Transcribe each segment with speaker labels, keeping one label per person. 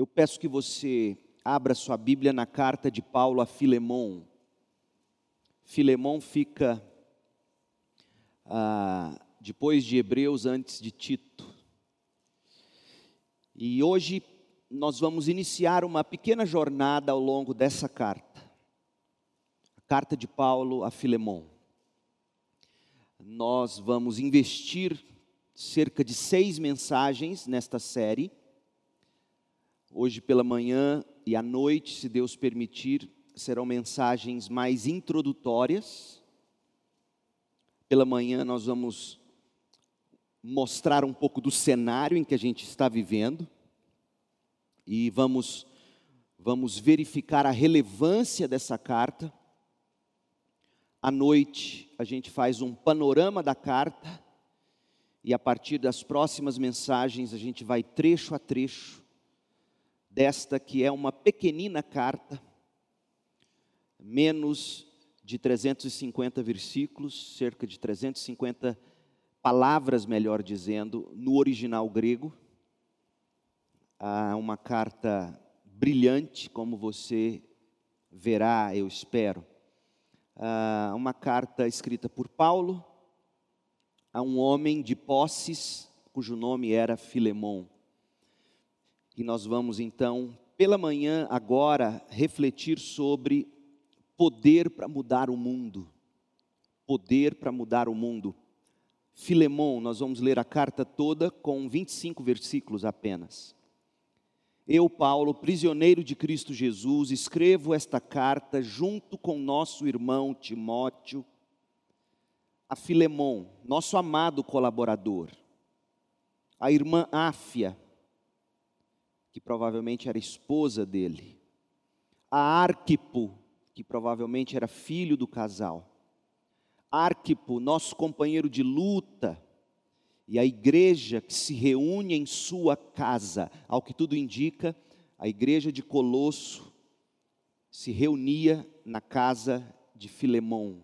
Speaker 1: eu peço que você abra sua Bíblia na carta de Paulo a Filemão. Filemão fica ah, depois de Hebreus, antes de Tito. E hoje nós vamos iniciar uma pequena jornada ao longo dessa carta. A carta de Paulo a Filemão. Nós vamos investir cerca de seis mensagens nesta série. Hoje pela manhã e à noite, se Deus permitir, serão mensagens mais introdutórias. Pela manhã nós vamos mostrar um pouco do cenário em que a gente está vivendo e vamos vamos verificar a relevância dessa carta. À noite a gente faz um panorama da carta e a partir das próximas mensagens a gente vai trecho a trecho desta que é uma pequenina carta, menos de 350 versículos, cerca de 350 palavras, melhor dizendo, no original grego. Há uma carta brilhante, como você verá, eu espero. Há uma carta escrita por Paulo a um homem de posses, cujo nome era Filemon. E nós vamos então, pela manhã, agora, refletir sobre poder para mudar o mundo. Poder para mudar o mundo. Filemon, nós vamos ler a carta toda com 25 versículos apenas. Eu, Paulo, prisioneiro de Cristo Jesus, escrevo esta carta junto com nosso irmão Timóteo, a Filemon, nosso amado colaborador, a irmã Áfia, que provavelmente era esposa dele, a Arquipo, que provavelmente era filho do casal, Arquipo, nosso companheiro de luta, e a igreja que se reúne em sua casa, ao que tudo indica, a igreja de Colosso se reunia na casa de Filemão.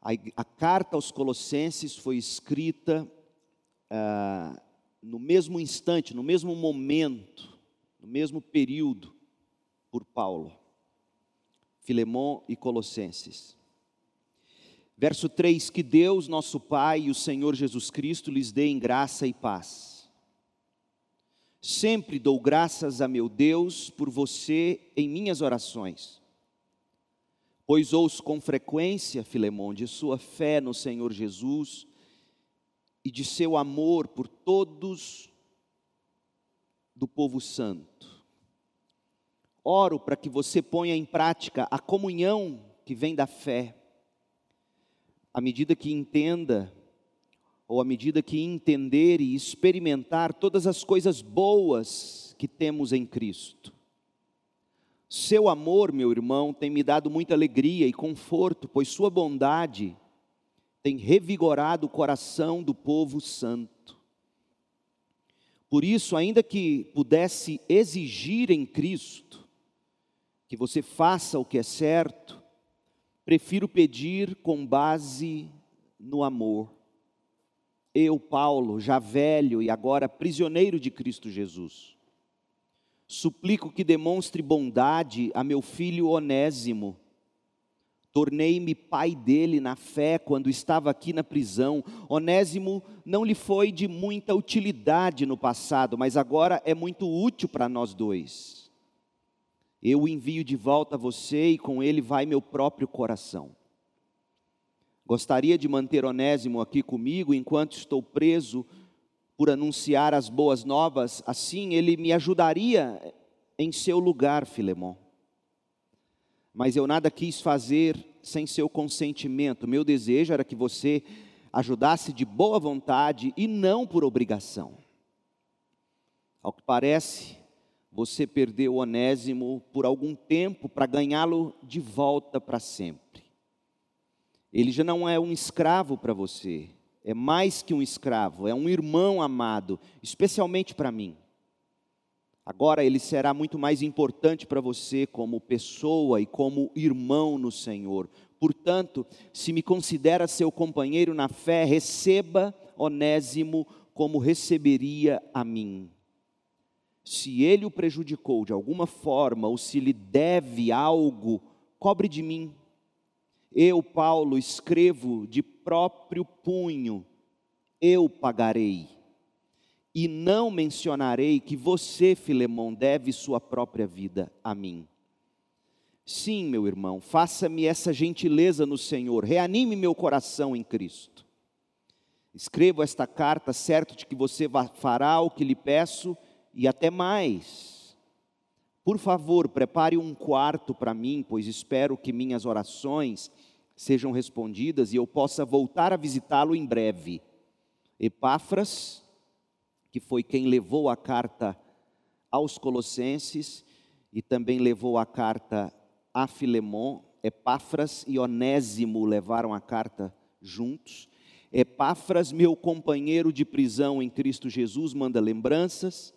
Speaker 1: A, a carta aos Colossenses foi escrita ah, no mesmo instante, no mesmo momento, no mesmo período, por Paulo. Filemão e Colossenses. Verso 3: Que Deus, nosso Pai e o Senhor Jesus Cristo lhes dê em graça e paz. Sempre dou graças a meu Deus por você em minhas orações, pois ouço com frequência, Filemão, de sua fé no Senhor Jesus e de seu amor por todos do povo santo. Oro para que você ponha em prática a comunhão que vem da fé à medida que entenda, ou à medida que entender e experimentar todas as coisas boas que temos em Cristo. Seu amor, meu irmão, tem me dado muita alegria e conforto, pois Sua bondade tem revigorado o coração do povo santo. Por isso, ainda que pudesse exigir em Cristo que você faça o que é certo, prefiro pedir com base no amor. Eu, Paulo, já velho e agora prisioneiro de Cristo Jesus, suplico que demonstre bondade a meu filho Onésimo. Tornei-me pai dele na fé quando estava aqui na prisão. Onésimo não lhe foi de muita utilidade no passado, mas agora é muito útil para nós dois eu o envio de volta a você e com ele vai meu próprio coração. Gostaria de manter Onésimo aqui comigo enquanto estou preso por anunciar as boas novas, assim ele me ajudaria em seu lugar, Filemão. Mas eu nada quis fazer sem seu consentimento. Meu desejo era que você ajudasse de boa vontade e não por obrigação. Ao que parece, você perdeu Onésimo por algum tempo para ganhá-lo de volta para sempre. Ele já não é um escravo para você, é mais que um escravo, é um irmão amado, especialmente para mim. Agora ele será muito mais importante para você como pessoa e como irmão no Senhor. Portanto, se me considera seu companheiro na fé, receba Onésimo como receberia a mim. Se ele o prejudicou de alguma forma ou se lhe deve algo, cobre de mim. Eu, Paulo, escrevo de próprio punho, eu pagarei. E não mencionarei que você, Filemão, deve sua própria vida a mim. Sim, meu irmão, faça-me essa gentileza no Senhor, reanime meu coração em Cristo. Escrevo esta carta certo de que você fará o que lhe peço e até mais. Por favor, prepare um quarto para mim, pois espero que minhas orações sejam respondidas e eu possa voltar a visitá-lo em breve. Epáfras, que foi quem levou a carta aos Colossenses e também levou a carta a Filemon, Epáfras e Onésimo levaram a carta juntos. Epáfras, meu companheiro de prisão em Cristo Jesus, manda lembranças.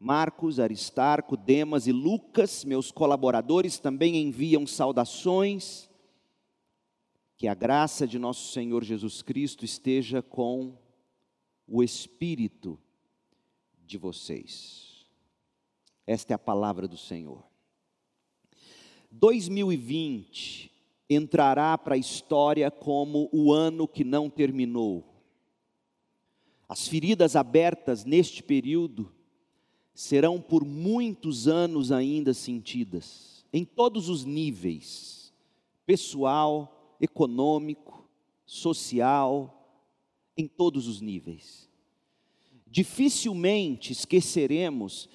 Speaker 1: Marcos, Aristarco, Demas e Lucas, meus colaboradores, também enviam saudações. Que a graça de nosso Senhor Jesus Cristo esteja com o espírito de vocês. Esta é a palavra do Senhor. 2020 entrará para a história como o ano que não terminou. As feridas abertas neste período serão por muitos anos ainda sentidas, em todos os níveis pessoal, econômico, social, em todos os níveis. Dificilmente esqueceremos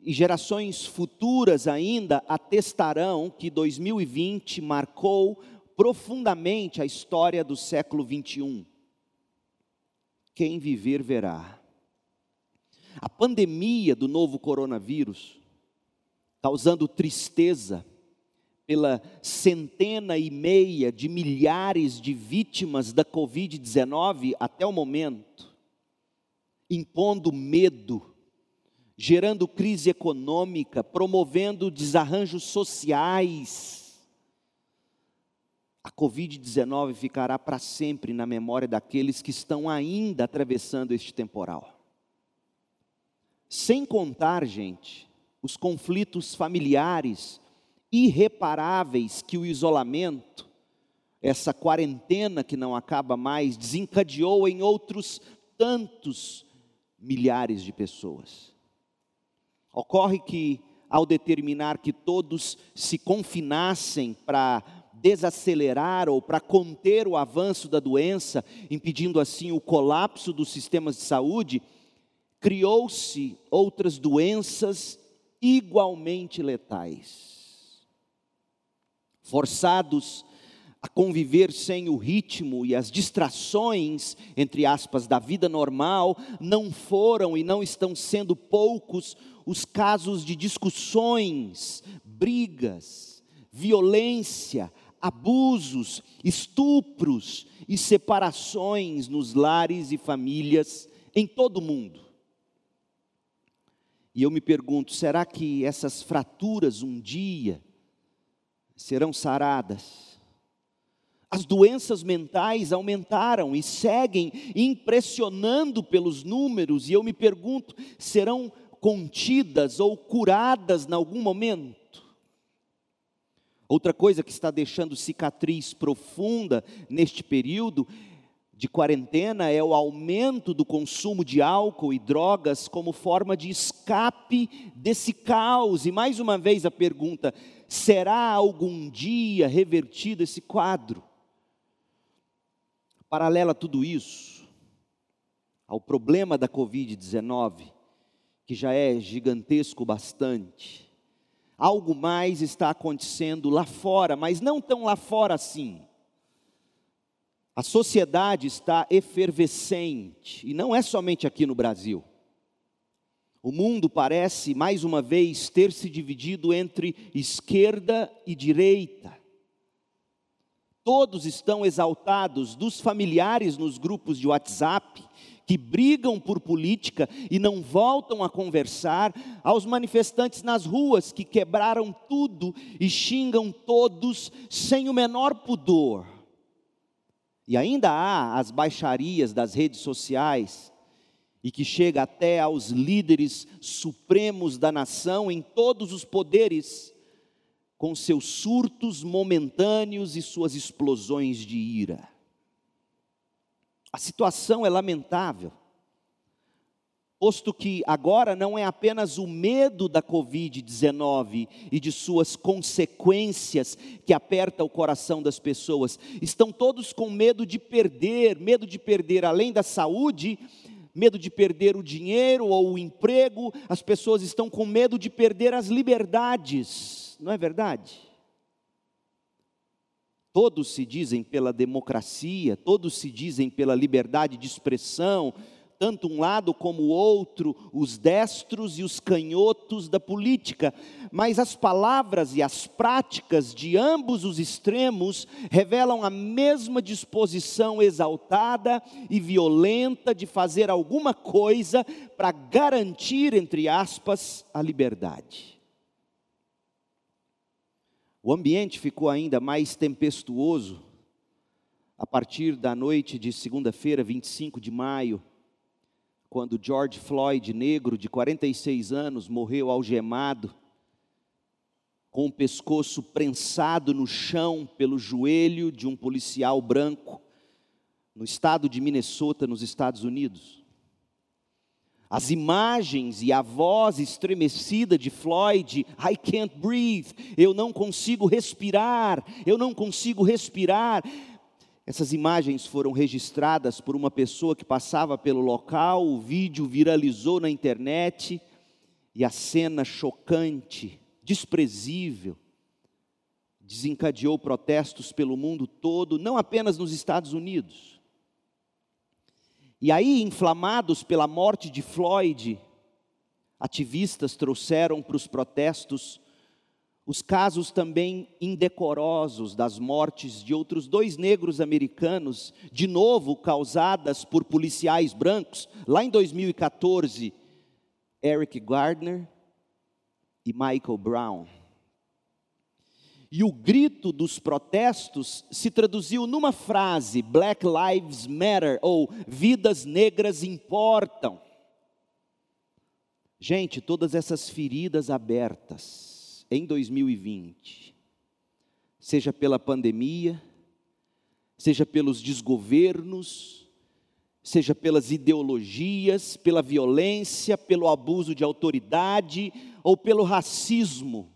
Speaker 1: e gerações futuras ainda atestarão que 2020 marcou profundamente a história do século 21. Quem viver verá. A pandemia do novo coronavírus, causando tristeza pela centena e meia de milhares de vítimas da Covid-19 até o momento, impondo medo, gerando crise econômica, promovendo desarranjos sociais. A Covid-19 ficará para sempre na memória daqueles que estão ainda atravessando este temporal. Sem contar, gente, os conflitos familiares irreparáveis que o isolamento, essa quarentena que não acaba mais, desencadeou em outros tantos milhares de pessoas. Ocorre que, ao determinar que todos se confinassem para desacelerar ou para conter o avanço da doença, impedindo assim o colapso dos sistemas de saúde, criou-se outras doenças igualmente letais. Forçados a conviver sem o ritmo e as distrações, entre aspas, da vida normal, não foram e não estão sendo poucos os casos de discussões, brigas, violência, abusos, estupros e separações nos lares e famílias em todo o mundo. E eu me pergunto: será que essas fraturas um dia serão saradas? As doenças mentais aumentaram e seguem impressionando pelos números, e eu me pergunto: serão contidas ou curadas em algum momento? Outra coisa que está deixando cicatriz profunda neste período de quarentena é o aumento do consumo de álcool e drogas como forma de escape desse caos. E mais uma vez a pergunta: será algum dia revertido esse quadro? Paralela a tudo isso, ao problema da Covid-19, que já é gigantesco bastante, algo mais está acontecendo lá fora, mas não tão lá fora assim. A sociedade está efervescente, e não é somente aqui no Brasil. O mundo parece, mais uma vez, ter se dividido entre esquerda e direita. Todos estão exaltados, dos familiares nos grupos de WhatsApp, que brigam por política e não voltam a conversar, aos manifestantes nas ruas que quebraram tudo e xingam todos sem o menor pudor. E ainda há as baixarias das redes sociais e que chega até aos líderes supremos da nação em todos os poderes, com seus surtos momentâneos e suas explosões de ira. A situação é lamentável posto que agora não é apenas o medo da Covid-19 e de suas consequências que aperta o coração das pessoas, estão todos com medo de perder, medo de perder além da saúde, medo de perder o dinheiro ou o emprego, as pessoas estão com medo de perder as liberdades, não é verdade? Todos se dizem pela democracia, todos se dizem pela liberdade de expressão, tanto um lado como o outro, os destros e os canhotos da política, mas as palavras e as práticas de ambos os extremos revelam a mesma disposição exaltada e violenta de fazer alguma coisa para garantir, entre aspas, a liberdade. O ambiente ficou ainda mais tempestuoso a partir da noite de segunda-feira, 25 de maio, quando George Floyd, negro de 46 anos, morreu algemado, com o pescoço prensado no chão pelo joelho de um policial branco, no estado de Minnesota, nos Estados Unidos. As imagens e a voz estremecida de Floyd, I can't breathe, eu não consigo respirar, eu não consigo respirar, essas imagens foram registradas por uma pessoa que passava pelo local, o vídeo viralizou na internet e a cena chocante, desprezível, desencadeou protestos pelo mundo todo, não apenas nos Estados Unidos. E aí, inflamados pela morte de Floyd, ativistas trouxeram para os protestos os casos também indecorosos das mortes de outros dois negros americanos, de novo causadas por policiais brancos, lá em 2014, Eric Gardner e Michael Brown. E o grito dos protestos se traduziu numa frase: Black Lives Matter, ou vidas negras importam. Gente, todas essas feridas abertas, em 2020, seja pela pandemia, seja pelos desgovernos, seja pelas ideologias, pela violência, pelo abuso de autoridade ou pelo racismo.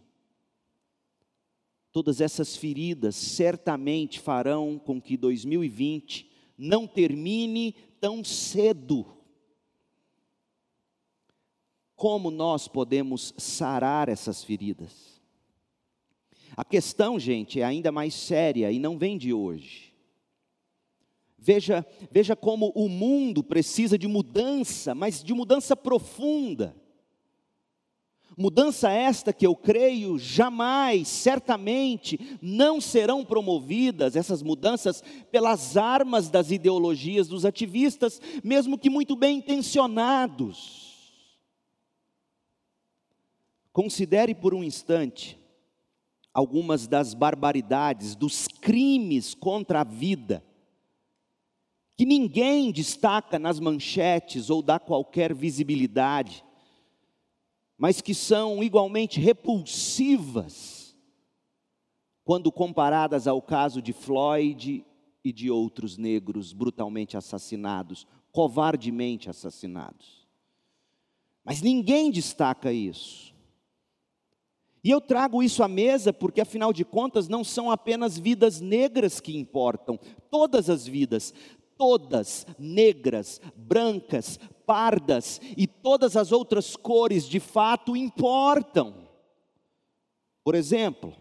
Speaker 1: Todas essas feridas certamente farão com que 2020 não termine tão cedo. Como nós podemos sarar essas feridas? A questão, gente, é ainda mais séria e não vem de hoje. Veja, veja como o mundo precisa de mudança, mas de mudança profunda. Mudança esta que eu creio jamais, certamente, não serão promovidas, essas mudanças, pelas armas das ideologias dos ativistas, mesmo que muito bem intencionados. Considere por um instante algumas das barbaridades, dos crimes contra a vida, que ninguém destaca nas manchetes ou dá qualquer visibilidade, mas que são igualmente repulsivas quando comparadas ao caso de Floyd e de outros negros brutalmente assassinados, covardemente assassinados. Mas ninguém destaca isso. E eu trago isso à mesa porque, afinal de contas, não são apenas vidas negras que importam, todas as vidas, todas negras, brancas, pardas e todas as outras cores de fato importam. Por exemplo,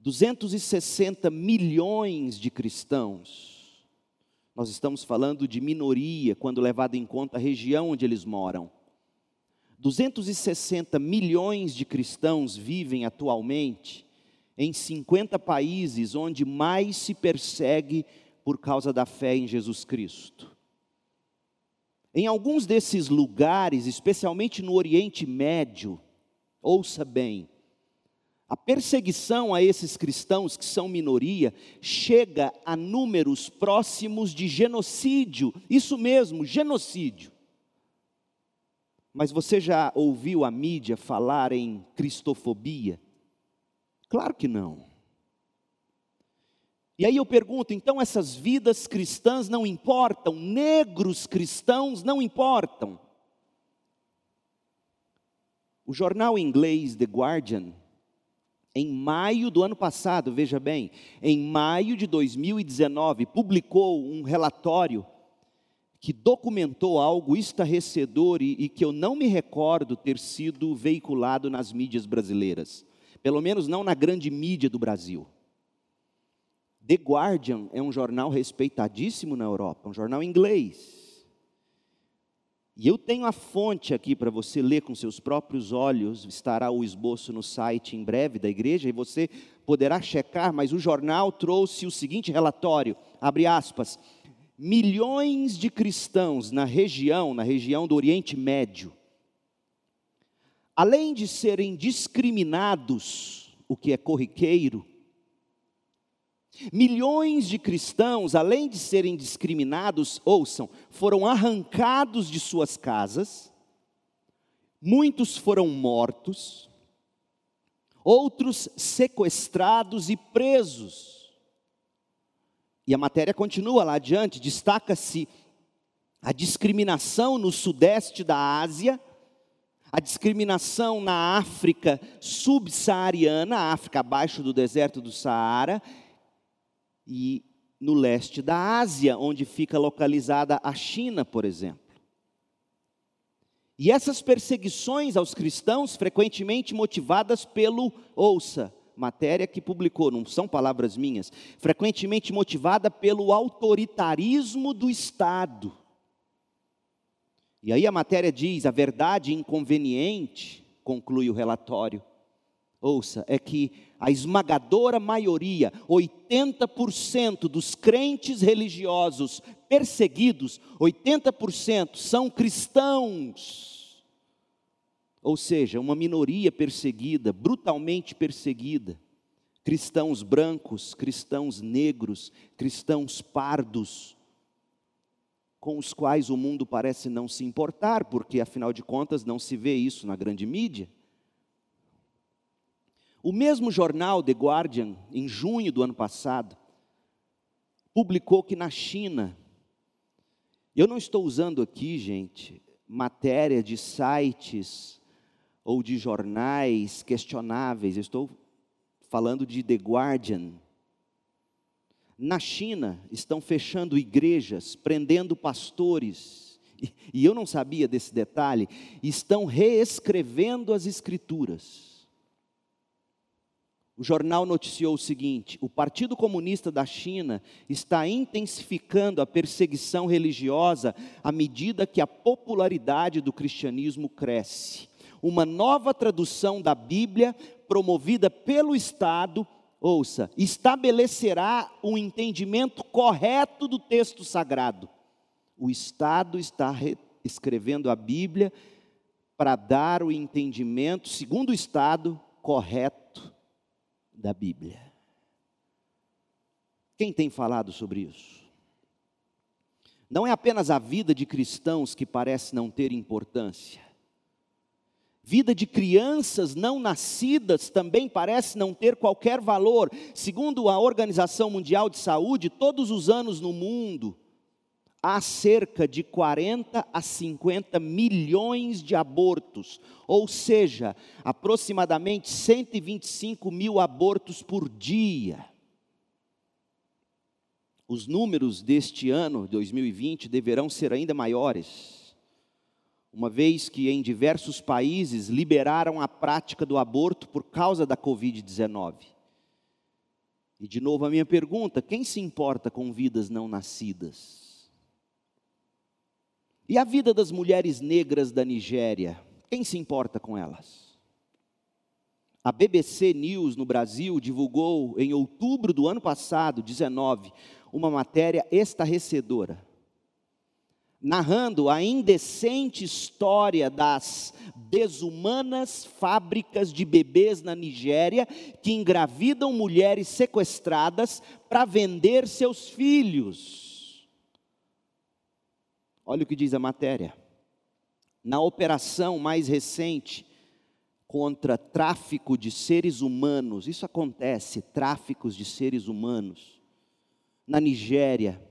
Speaker 1: 260 milhões de cristãos, nós estamos falando de minoria quando levado em conta a região onde eles moram. 260 milhões de cristãos vivem atualmente em 50 países onde mais se persegue por causa da fé em Jesus Cristo. Em alguns desses lugares, especialmente no Oriente Médio, ouça bem, A perseguição a esses cristãos que são minoria chega a números próximos de genocídio, isso mesmo, genocídio. Mas você já ouviu a mídia falar em cristofobia? Claro que não. E aí eu pergunto, então essas vidas cristãs não importam, negros cristãos não importam. O jornal inglês The Guardian, em maio do ano passado, veja bem, em maio de 2019, publicou um relatório que documentou algo estarrecedor e, e, que eu não me recordo ter sido veiculado nas mídias brasileiras, pelo menos não na grande mídia do Brasil. The Guardian é um jornal respeitadíssimo na Europa, um jornal inglês. E eu tenho a fonte aqui para você ler com seus próprios olhos, estará o esboço no site em breve da igreja e você poderá checar, mas o jornal trouxe o seguinte relatório, abre aspas, milhões de cristãos na região, na região do Oriente Médio, além de serem discriminados, o que é corriqueiro, Milhões de cristãos, além de serem discriminados, ouçam, foram arrancados de suas casas, muitos foram mortos, outros sequestrados e presos. E a matéria continua lá adiante, destaca-se a discriminação no sudeste da Ásia, a discriminação na África subsaariana, África abaixo do deserto do Saara, e no leste da Ásia, onde fica localizada a China, por exemplo. E essas perseguições aos cristãos, frequentemente motivadas pelo, ouça, matéria que publicou, não são palavras minhas, frequentemente motivada pelo autoritarismo do Estado. E aí a matéria diz: a verdade inconveniente, conclui o relatório, ouça, é que a esmagadora maioria, 80% dos crentes religiosos perseguidos, 80% são cristãos. Ou seja, uma minoria perseguida, brutalmente perseguida. Cristãos brancos, cristãos negros, cristãos pardos, com os quais o mundo parece não se importar, porque afinal de contas não se vê isso na grande mídia. O mesmo jornal The Guardian, em junho do ano passado, publicou que na China, eu não estou usando aqui, gente, matéria de sites ou de jornais questionáveis, estou falando de The Guardian. Na China, estão fechando igrejas, prendendo pastores, e eu não sabia desse detalhe, estão reescrevendo as escrituras o jornal noticiou o seguinte: o Partido Comunista da China está intensificando a perseguição religiosa à medida que a popularidade do cristianismo cresce. Uma nova tradução da Bíblia, promovida pelo Estado, ouça, estabelecerá um entendimento correto do texto sagrado. O Estado está escrevendo a Bíblia para dar o entendimento, segundo o Estado, correto da Bíblia. Quem tem falado sobre isso? Não é apenas a vida de cristãos que parece não ter importância. Vida de crianças não nascidas também parece não ter qualquer valor. Segundo a Organização Mundial de Saúde, todos os anos no mundo, há cerca de 40 a 50 milhões de abortos, ou seja, aproximadamente 125 mil abortos por dia. Os números deste ano, 2020, deverão ser ainda maiores, uma vez que em diversos países liberaram a prática do aborto por causa da Covid-19. E de novo a minha pergunta: quem se importa com vidas não nascidas? E a vida das mulheres negras da Nigéria? Quem se importa com elas? A BBC News no Brasil divulgou em outubro do ano passado, 19, uma matéria estarrecedora, narrando a indecente história das desumanas fábricas de bebês na Nigéria que engravidam mulheres sequestradas para vender seus filhos. Olha o que diz a matéria. Na operação mais recente contra tráfico de seres humanos, isso acontece, tráficos de seres humanos, na Nigéria,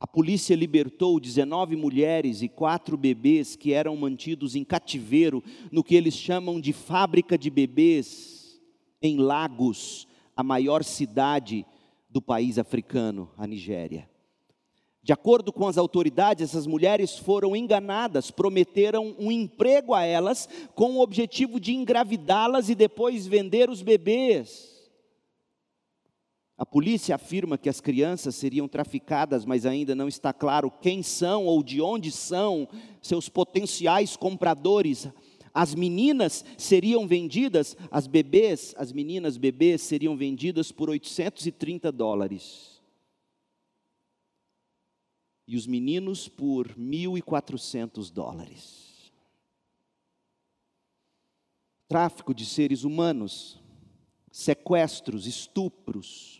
Speaker 1: a polícia libertou 19 mulheres e quatro bebês que eram mantidos em cativeiro no que eles chamam de fábrica de bebês, em Lagos, a maior cidade do país africano, a Nigéria. De acordo com as autoridades, essas mulheres foram enganadas, prometeram um emprego a elas com o objetivo de engravidá-las e depois vender os bebês. A polícia afirma que as crianças seriam traficadas, mas ainda não está claro quem são ou de onde são seus potenciais compradores. As meninas seriam vendidas, as bebês, as meninas bebês seriam vendidas por 830 dólares. E os meninos por 1.400 dólares. Tráfico de seres humanos, sequestros, estupros,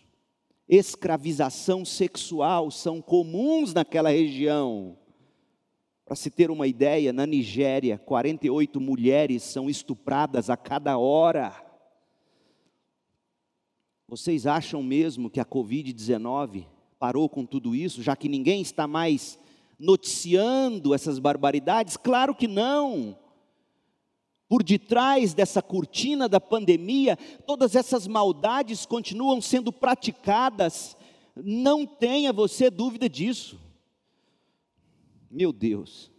Speaker 1: escravização sexual são comuns naquela região. Para se ter uma ideia, na Nigéria, 48 mulheres são estupradas a cada hora. Vocês acham mesmo que a Covid-19 parou com tudo isso, já que ninguém está mais noticiando essas barbaridades? Claro que não. Por detrás dessa cortina da pandemia, todas essas maldades continuam sendo praticadas, não tenha você dúvida disso. Meu Deus,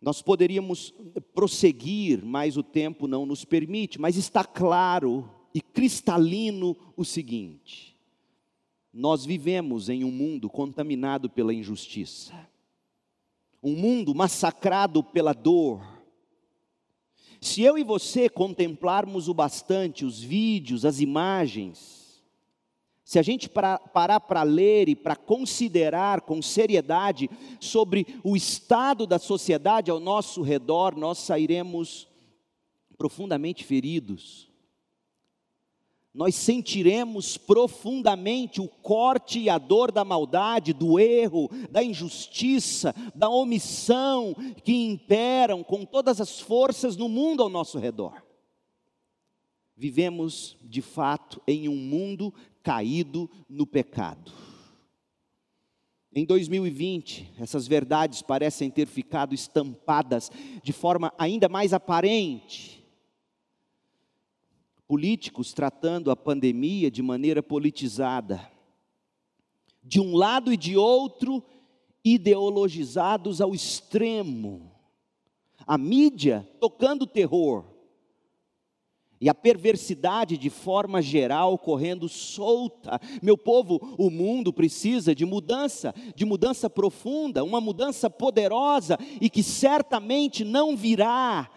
Speaker 1: nós poderíamos prosseguir, mas o tempo não nos permite, mas está claro e cristalino o seguinte: nós vivemos em um mundo contaminado pela injustiça, um mundo massacrado pela dor, se eu e você contemplarmos o bastante os vídeos, as imagens, se a gente parar para ler e para considerar com seriedade sobre o estado da sociedade ao nosso redor, nós sairemos profundamente feridos nós sentiremos profundamente o corte e a dor da maldade, do erro, da injustiça, da omissão que imperam com todas as forças no mundo ao nosso redor. Vivemos, de fato, em um mundo caído no pecado. Em 2020, essas verdades parecem ter ficado estampadas de forma ainda mais aparente políticos tratando a pandemia de maneira politizada. De um lado e de outro, ideologizados ao extremo. A mídia tocando terror. E a perversidade de forma geral correndo solta. Meu povo, o mundo precisa de mudança, de mudança profunda, uma mudança poderosa e que certamente não virá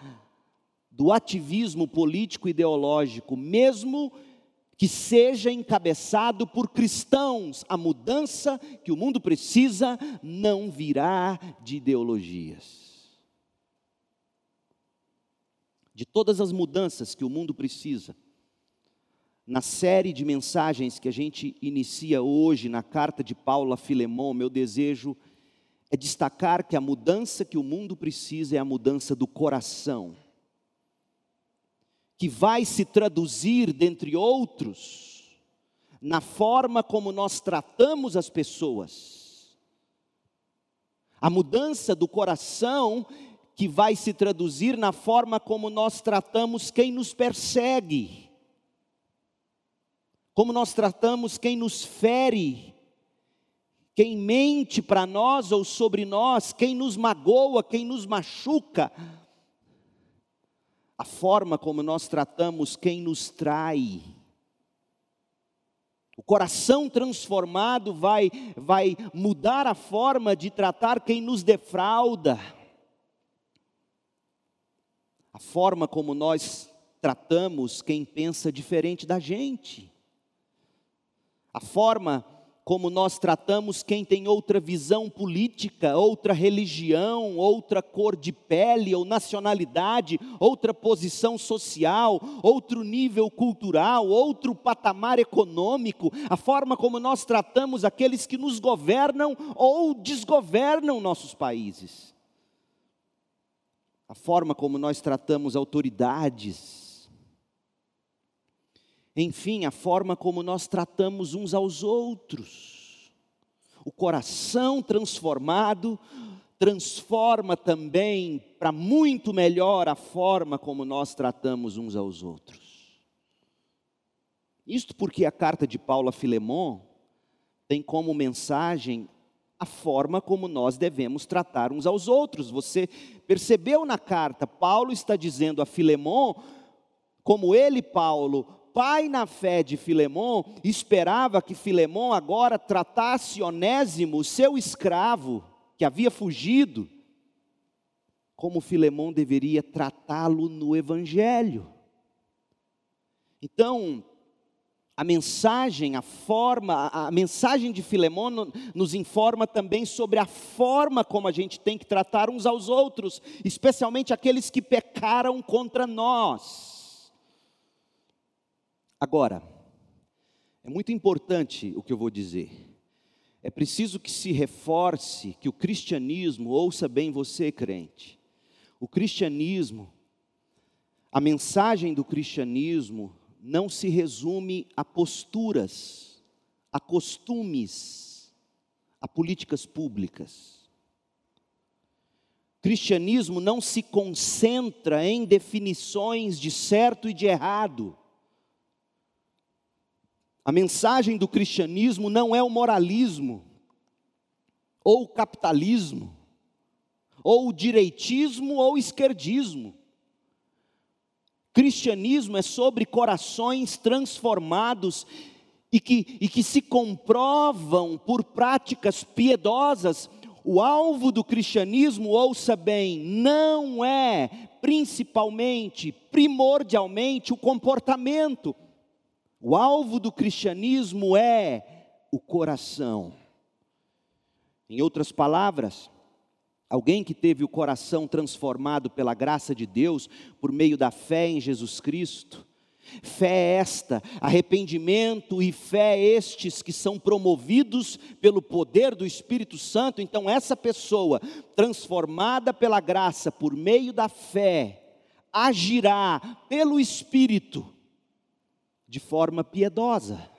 Speaker 1: do ativismo político ideológico, mesmo que seja encabeçado por cristãos. A mudança que o mundo precisa não virá de ideologias. De todas as mudanças que o mundo precisa, na série de mensagens que a gente inicia hoje na carta de Paulo a Filemão, meu desejo é destacar que a mudança que o mundo precisa é a mudança do coração que vai se traduzir, dentre outros, na forma como nós tratamos as pessoas. A mudança do coração que vai se traduzir na forma como nós tratamos quem nos persegue, como nós tratamos quem nos fere, quem mente para nós ou sobre nós, quem nos magoa, quem nos machuca a forma como nós tratamos quem nos trai. O coração transformado vai, vai mudar a forma de tratar quem nos defrauda. A forma como nós tratamos quem pensa diferente da gente. A forma como nós tratamos quem tem outra visão política, outra religião, outra cor de pele ou nacionalidade, outra posição social, outro nível cultural, outro patamar econômico, a forma como nós tratamos aqueles que nos governam ou desgovernam nossos países, a forma como nós tratamos autoridades, enfim, a forma como nós tratamos uns aos outros. O coração transformado transforma também para muito melhor a forma como nós tratamos uns aos outros. Isto porque a carta de Paulo a Filemon tem como mensagem a forma como nós devemos tratar uns aos outros. Você percebeu na carta, Paulo está dizendo a Filemon, como ele, Paulo, pai na fé de Filemon esperava que Filemon agora tratasse Onésimo, seu escravo, que havia fugido, como Filemon deveria tratá-lo no Evangelho. Então, a mensagem, a forma, a mensagem de Filemon nos informa também sobre a forma como a gente tem que tratar uns aos outros, especialmente aqueles que pecaram contra nós. Agora, é muito importante o que eu vou dizer. É preciso que se reforce que o cristianismo, ouça bem você, crente, o cristianismo, a mensagem do cristianismo não se resume a posturas, a costumes, a políticas públicas. Cristianismo não se concentra em definições de certo e de errado. A mensagem do cristianismo não é o moralismo, ou o capitalismo, ou o direitismo ou o esquerdismo. Cristianismo é sobre corações transformados e que, e que se comprovam por práticas piedosas. O alvo do cristianismo, ouça bem, não é principalmente, primordialmente o comportamento o alvo do cristianismo é o coração. Em outras palavras, alguém que teve o coração transformado pela graça de Deus por meio da fé em Jesus Cristo, Fé esta, arrependimento e fé estes que são promovidos pelo poder do Espírito Santo. Então, essa pessoa, transformada pela graça por meio da fé, agirá pelo Espírito de forma piedosa,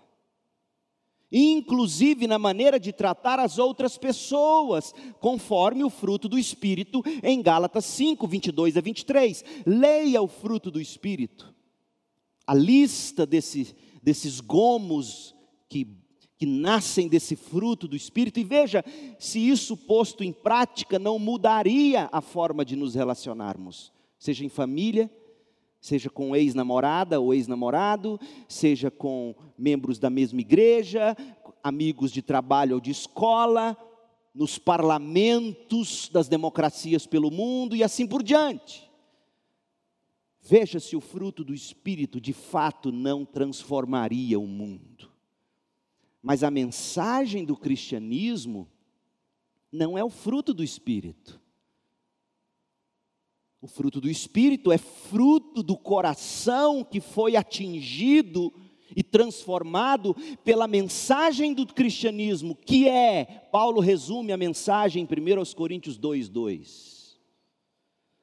Speaker 1: inclusive na maneira de tratar as outras pessoas, conforme o fruto do Espírito em Gálatas 5, 22 a 23. Leia o fruto do Espírito, a lista desse, desses gomos que, que nascem desse fruto do Espírito, e veja se isso posto em prática não mudaria a forma de nos relacionarmos, seja em família, seja com ex-namorada ou ex-namorado, seja com membros da mesma igreja, amigos de trabalho ou de escola, nos parlamentos das democracias pelo mundo e assim por diante. Veja se o fruto do Espírito de fato não transformaria o mundo. Mas a mensagem do cristianismo não é o fruto do Espírito. O fruto do Espírito é fruto do coração que foi atingido e transformado pela mensagem do cristianismo, que é, Paulo resume a mensagem em 1 Coríntios 2,2.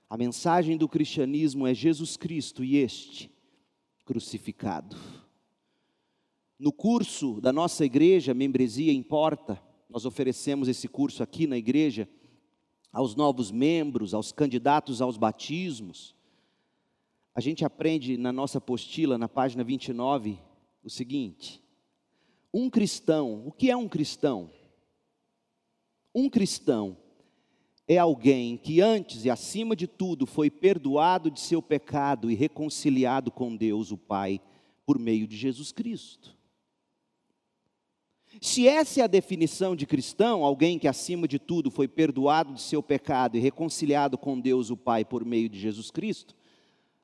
Speaker 1: A mensagem do cristianismo é Jesus Cristo e este crucificado. No curso da nossa igreja, Membresia Importa, nós oferecemos esse curso aqui na igreja aos novos membros, aos candidatos aos batismos, a gente aprende na nossa apostila, na página 29, o seguinte: um cristão, o que é um cristão? Um cristão é alguém que antes e acima de tudo foi perdoado de seu pecado e reconciliado com Deus, o Pai, por meio de Jesus Cristo. Se essa é a definição de cristão, alguém que acima de tudo foi perdoado de seu pecado e reconciliado com Deus o Pai por meio de Jesus Cristo,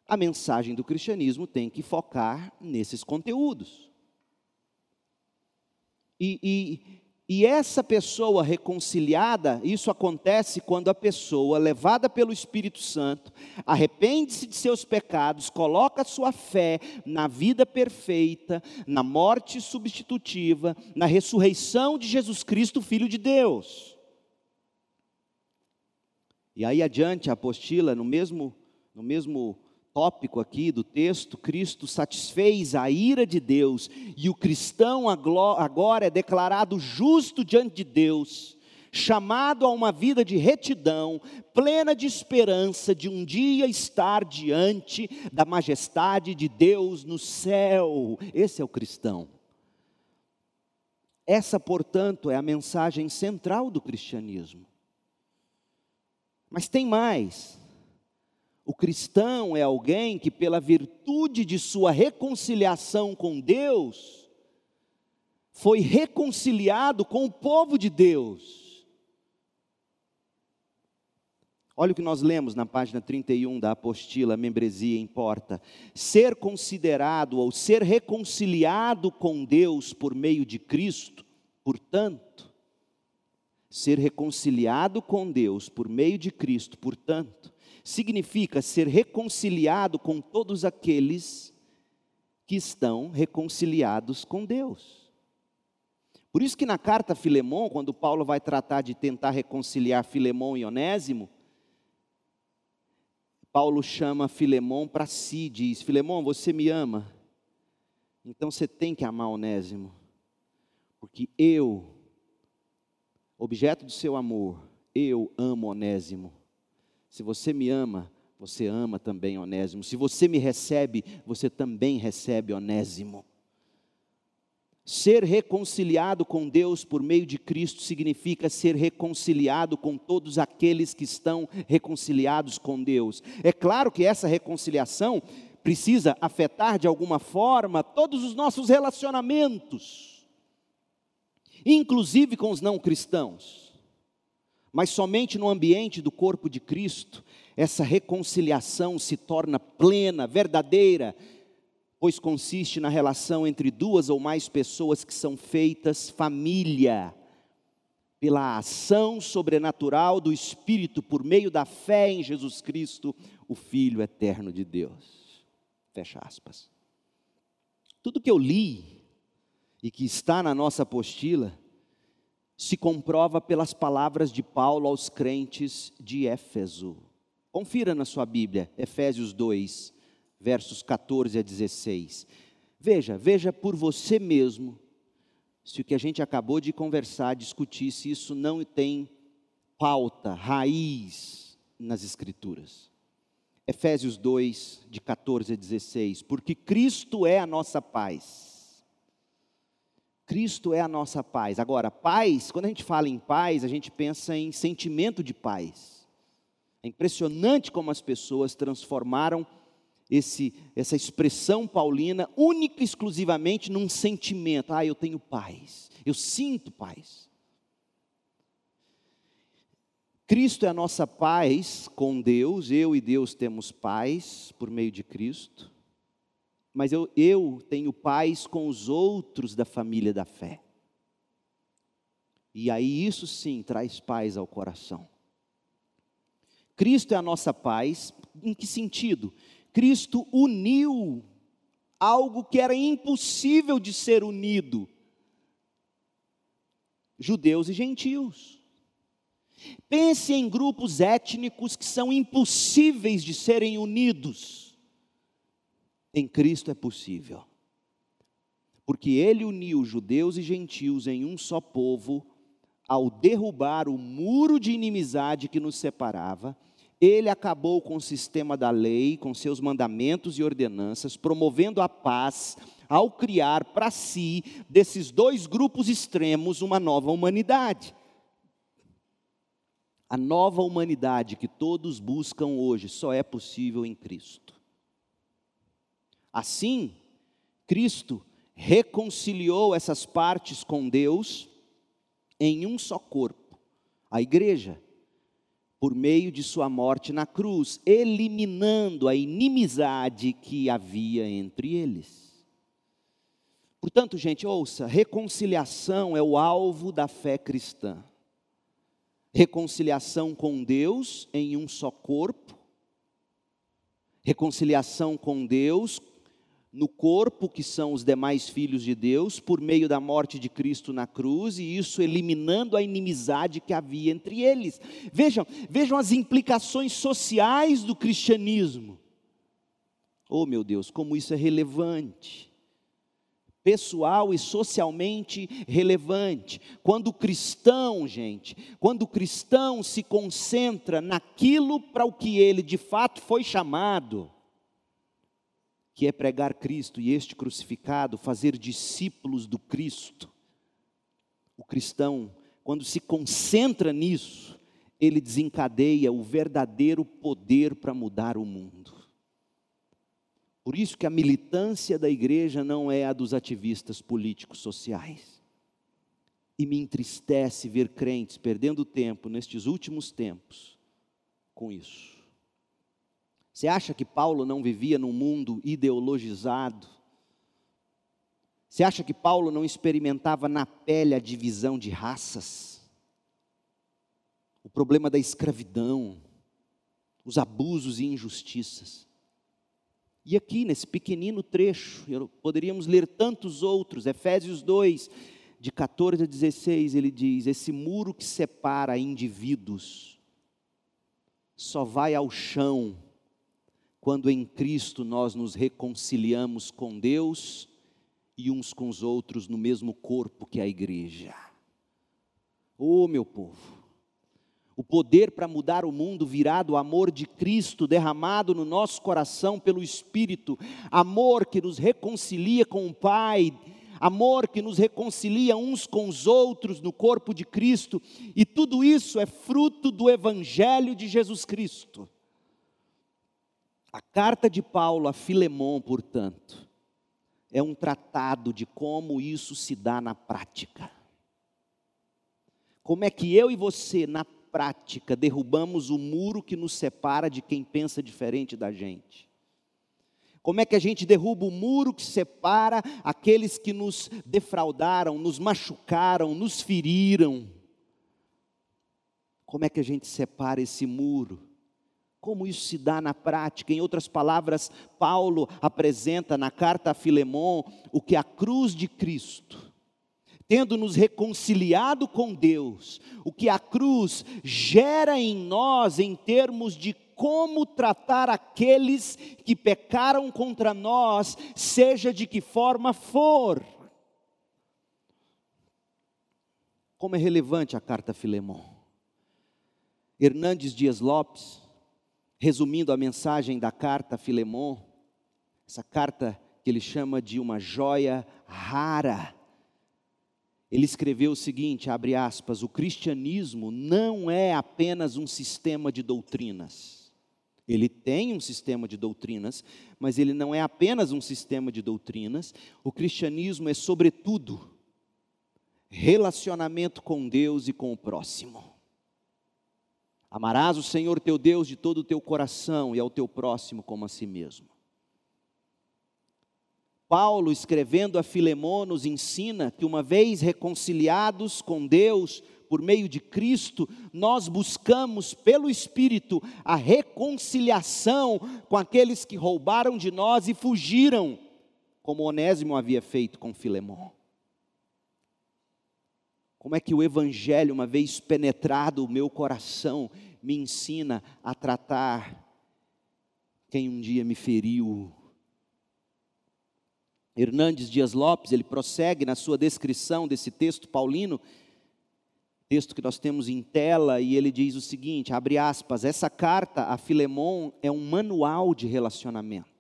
Speaker 1: a mensagem do cristianismo tem que focar nesses conteúdos. E, e, e essa pessoa reconciliada, isso acontece quando a pessoa, levada pelo Espírito Santo, arrepende-se de seus pecados, coloca sua fé na vida perfeita, na morte substitutiva, na ressurreição de Jesus Cristo, Filho de Deus. E aí adiante a apostila, no mesmo, no mesmo tópico aqui do texto, Cristo satisfez a ira de Deus e o cristão agora é declarado justo diante de Deus, chamado a uma vida de retidão, plena de esperança de um dia estar diante da majestade de Deus no céu. Esse é o cristão. Essa, portanto, é a mensagem central do cristianismo. Mas tem mais. O cristão é alguém que, pela virtude de sua reconciliação com Deus, foi reconciliado com o povo de Deus. Olha o que nós lemos na página 31 da apostila Membresia Importa. Ser considerado ou ser reconciliado com Deus por meio de Cristo, portanto, ser reconciliado com Deus por meio de Cristo, portanto, significa ser reconciliado com todos aqueles que estão reconciliados com Deus. Por isso que na carta a Filemão, quando Paulo vai tratar de tentar reconciliar Filemão e Onésimo, Paulo chama Filemão para si, diz: Filemão, você me ama, então você tem que amar Onésimo, porque eu, objeto do seu amor, eu amo Onésimo. Se você me ama, você ama também Onésimo. Se você me recebe, você também recebe Onésimo. Ser reconciliado com Deus por meio de Cristo significa ser reconciliado com todos aqueles que estão reconciliados com Deus. É claro que essa reconciliação precisa afetar de alguma forma todos os nossos relacionamentos, inclusive com os não cristãos mas somente no ambiente do corpo de Cristo, essa reconciliação se torna plena, verdadeira, pois consiste na relação entre duas ou mais pessoas que são feitas família, pela ação sobrenatural do Espírito por meio da fé em Jesus Cristo, o Filho eterno de Deus. Fecha aspas. Tudo que eu li e que está na nossa apostila, se comprova pelas palavras de Paulo aos crentes de Éfeso. Confira na sua Bíblia, Efésios 2, versos 14 a 16. Veja, veja por você mesmo se o que a gente acabou de conversar, discutir, se isso não tem pauta, raiz nas Escrituras. Efésios 2, de 14 a 16. Porque Cristo é a nossa paz Cristo é a nossa paz. Agora, paz, quando a gente fala em paz, a gente pensa em sentimento de paz. É impressionante como as pessoas transformaram esse, essa expressão paulina única e exclusivamente num sentimento. Ah, eu tenho paz, eu sinto paz. Cristo é a nossa paz com Deus, eu e Deus temos paz por meio de Cristo mas eu, eu tenho paz com os outros da família da fé. E aí isso sim traz paz ao coração. Cristo é a nossa paz, em que sentido? Cristo uniu algo que era impossível de ser unido: judeus e gentios. Pense em grupos étnicos que são impossíveis de serem unidos em Cristo é possível. Porque ele uniu judeus e gentios em um só povo, ao derrubar o muro de inimizade que nos separava, ele acabou com o sistema da lei, com seus mandamentos e ordenanças, promovendo a paz, ao criar para si, desses dois grupos extremos, uma nova humanidade. A nova humanidade que todos buscam hoje só é possível em Cristo. Assim, Cristo reconciliou essas partes com Deus em um só corpo, a igreja, por meio de sua morte na cruz, eliminando a inimizade que havia entre eles. Portanto, gente, ouça: reconciliação é o alvo da fé cristã. Reconciliação com Deus em um só corpo, reconciliação com Deus no corpo, que são os demais filhos de Deus, por meio da morte de Cristo na cruz, e isso eliminando a inimizade que havia entre eles. Vejam, vejam as implicações sociais do cristianismo. Oh, meu Deus, como isso é relevante. Pessoal e socialmente relevante. Quando o cristão, gente, quando o cristão se concentra naquilo para o que ele de fato foi chamado, que é pregar Cristo e este crucificado, fazer discípulos do Cristo. O cristão, quando se concentra nisso, ele desencadeia o verdadeiro poder para mudar o mundo. Por isso que a militância da igreja não é a dos ativistas políticos sociais. E me entristece ver crentes perdendo tempo nestes últimos tempos com isso. Você acha que Paulo não vivia num mundo ideologizado? Você acha que Paulo não experimentava na pele a divisão de raças? O problema da escravidão, os abusos e injustiças. E aqui, nesse pequenino trecho, poderíamos ler tantos outros, Efésios 2, de 14 a 16, ele diz: Esse muro que separa indivíduos só vai ao chão quando em Cristo nós nos reconciliamos com Deus e uns com os outros no mesmo corpo que a igreja. Oh, meu povo, o poder para mudar o mundo virá do amor de Cristo derramado no nosso coração pelo Espírito, amor que nos reconcilia com o Pai, amor que nos reconcilia uns com os outros no corpo de Cristo, e tudo isso é fruto do Evangelho de Jesus Cristo. A carta de Paulo a Filemão, portanto, é um tratado de como isso se dá na prática. Como é que eu e você, na prática, derrubamos o muro que nos separa de quem pensa diferente da gente? Como é que a gente derruba o muro que separa aqueles que nos defraudaram, nos machucaram, nos feriram? Como é que a gente separa esse muro? Como isso se dá na prática? Em outras palavras, Paulo apresenta na carta a Filemão o que a cruz de Cristo, tendo nos reconciliado com Deus, o que a cruz gera em nós em termos de como tratar aqueles que pecaram contra nós, seja de que forma for. Como é relevante a carta a Filemão. Hernandes Dias Lopes, Resumindo a mensagem da carta a Filemon, essa carta que ele chama de uma joia rara. Ele escreveu o seguinte, abre aspas, o cristianismo não é apenas um sistema de doutrinas. Ele tem um sistema de doutrinas, mas ele não é apenas um sistema de doutrinas. O cristianismo é, sobretudo, relacionamento com Deus e com o próximo. Amarás o Senhor teu Deus de todo o teu coração e ao teu próximo como a si mesmo. Paulo, escrevendo a Filemão, nos ensina que uma vez reconciliados com Deus por meio de Cristo, nós buscamos pelo Espírito a reconciliação com aqueles que roubaram de nós e fugiram, como Onésimo havia feito com Filemão. Como é que o Evangelho, uma vez penetrado o meu coração, me ensina a tratar quem um dia me feriu? Hernandes Dias Lopes, ele prossegue na sua descrição desse texto paulino, texto que nós temos em tela, e ele diz o seguinte: abre aspas, essa carta a Filemon é um manual de relacionamento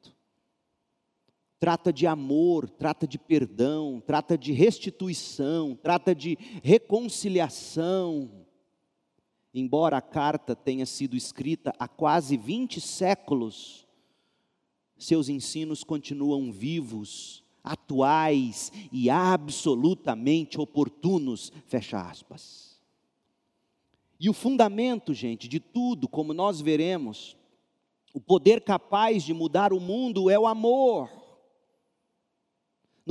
Speaker 1: trata de amor, trata de perdão, trata de restituição, trata de reconciliação. Embora a carta tenha sido escrita há quase 20 séculos, seus ensinos continuam vivos, atuais e absolutamente oportunos, fecha aspas. E o fundamento, gente, de tudo, como nós veremos, o poder capaz de mudar o mundo é o amor.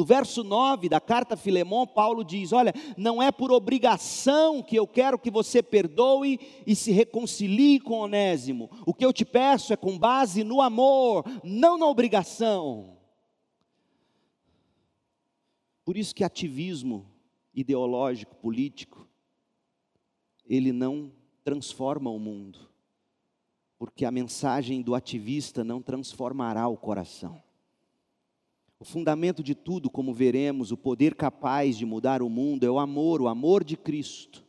Speaker 1: No verso 9 da carta a Filemão, Paulo diz: Olha, não é por obrigação que eu quero que você perdoe e se reconcilie com Onésimo. O que eu te peço é com base no amor, não na obrigação. Por isso que ativismo ideológico, político, ele não transforma o mundo. Porque a mensagem do ativista não transformará o coração. O fundamento de tudo, como veremos, o poder capaz de mudar o mundo é o amor, o amor de Cristo.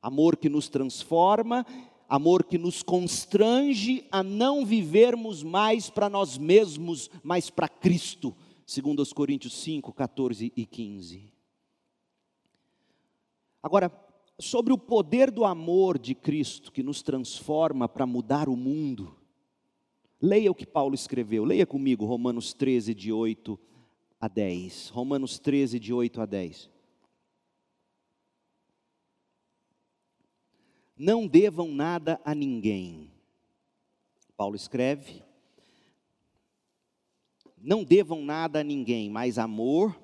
Speaker 1: Amor que nos transforma, amor que nos constrange a não vivermos mais para nós mesmos, mas para Cristo, segundo os Coríntios 5, 14 e 15. Agora, sobre o poder do amor de Cristo que nos transforma para mudar o mundo, Leia o que Paulo escreveu. Leia comigo Romanos 13, de 8 a 10. Romanos 13, de 8 a 10. Não devam nada a ninguém. Paulo escreve. Não devam nada a ninguém, mas amor.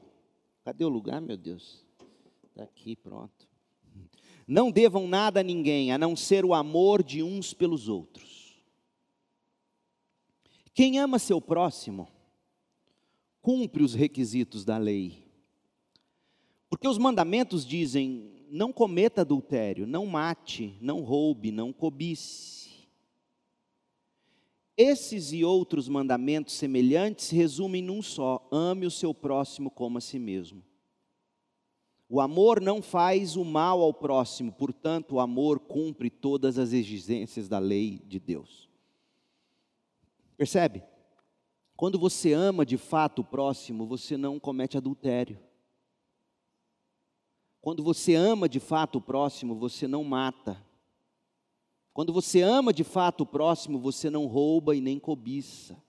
Speaker 1: Cadê o lugar, meu Deus? Está aqui, pronto. Não devam nada a ninguém, a não ser o amor de uns pelos outros. Quem ama seu próximo, cumpre os requisitos da lei. Porque os mandamentos dizem: não cometa adultério, não mate, não roube, não cobice. Esses e outros mandamentos semelhantes resumem num só: ame o seu próximo como a si mesmo. O amor não faz o mal ao próximo, portanto, o amor cumpre todas as exigências da lei de Deus. Percebe? Quando você ama de fato o próximo, você não comete adultério. Quando você ama de fato o próximo, você não mata. Quando você ama de fato o próximo, você não rouba e nem cobiça.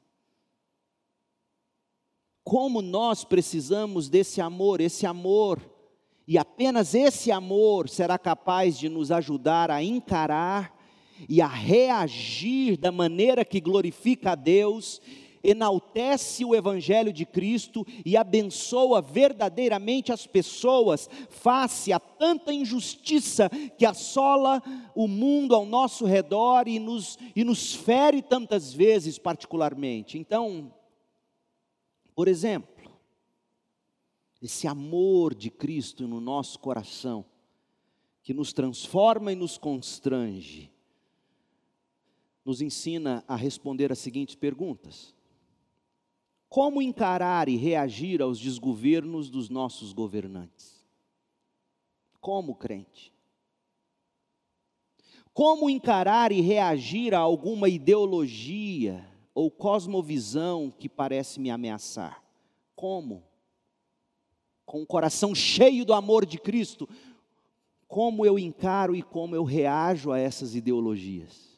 Speaker 1: Como nós precisamos desse amor, esse amor, e apenas esse amor será capaz de nos ajudar a encarar e a reagir da maneira que glorifica a Deus, enaltece o Evangelho de Cristo e abençoa verdadeiramente as pessoas face a tanta injustiça que assola o mundo ao nosso redor e nos, e nos fere tantas vezes, particularmente. Então, por exemplo, esse amor de Cristo no nosso coração, que nos transforma e nos constrange, nos ensina a responder as seguintes perguntas: Como encarar e reagir aos desgovernos dos nossos governantes? Como crente? Como encarar e reagir a alguma ideologia ou cosmovisão que parece me ameaçar? Como? Com o coração cheio do amor de Cristo, como eu encaro e como eu reajo a essas ideologias?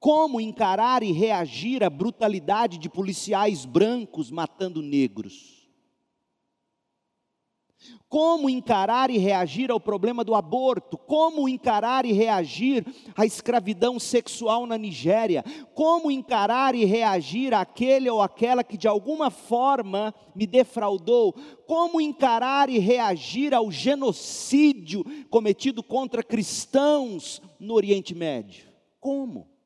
Speaker 1: Como encarar e reagir à brutalidade de policiais brancos matando negros? Como encarar e reagir ao problema do aborto? Como encarar e reagir à escravidão sexual na Nigéria? Como encarar e reagir àquele ou aquela que de alguma forma me defraudou? Como encarar e reagir ao genocídio cometido contra cristãos no Oriente Médio? Como?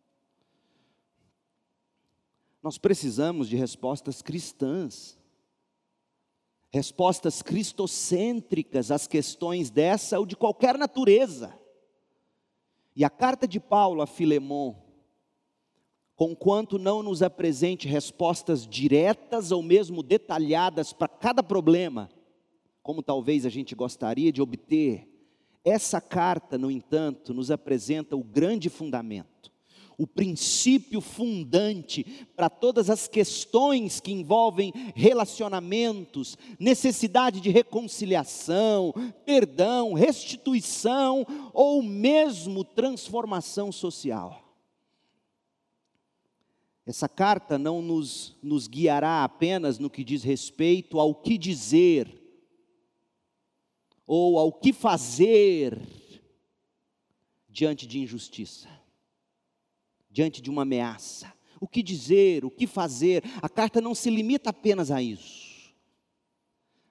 Speaker 1: Nós precisamos de respostas cristãs, respostas cristocêntricas às questões dessa ou de qualquer natureza. E a carta de Paulo a Filemon, conquanto não nos apresente respostas diretas ou mesmo detalhadas para cada problema, como talvez a gente gostaria de obter, essa carta, no entanto, nos apresenta o grande fundamento o princípio fundante para todas as questões que envolvem relacionamentos, necessidade de reconciliação, perdão, restituição ou mesmo transformação social. Essa carta não nos, nos guiará apenas no que diz respeito ao que dizer ou ao que fazer diante de injustiça diante de uma ameaça. o que dizer, o que fazer. A carta não se limita apenas a isso,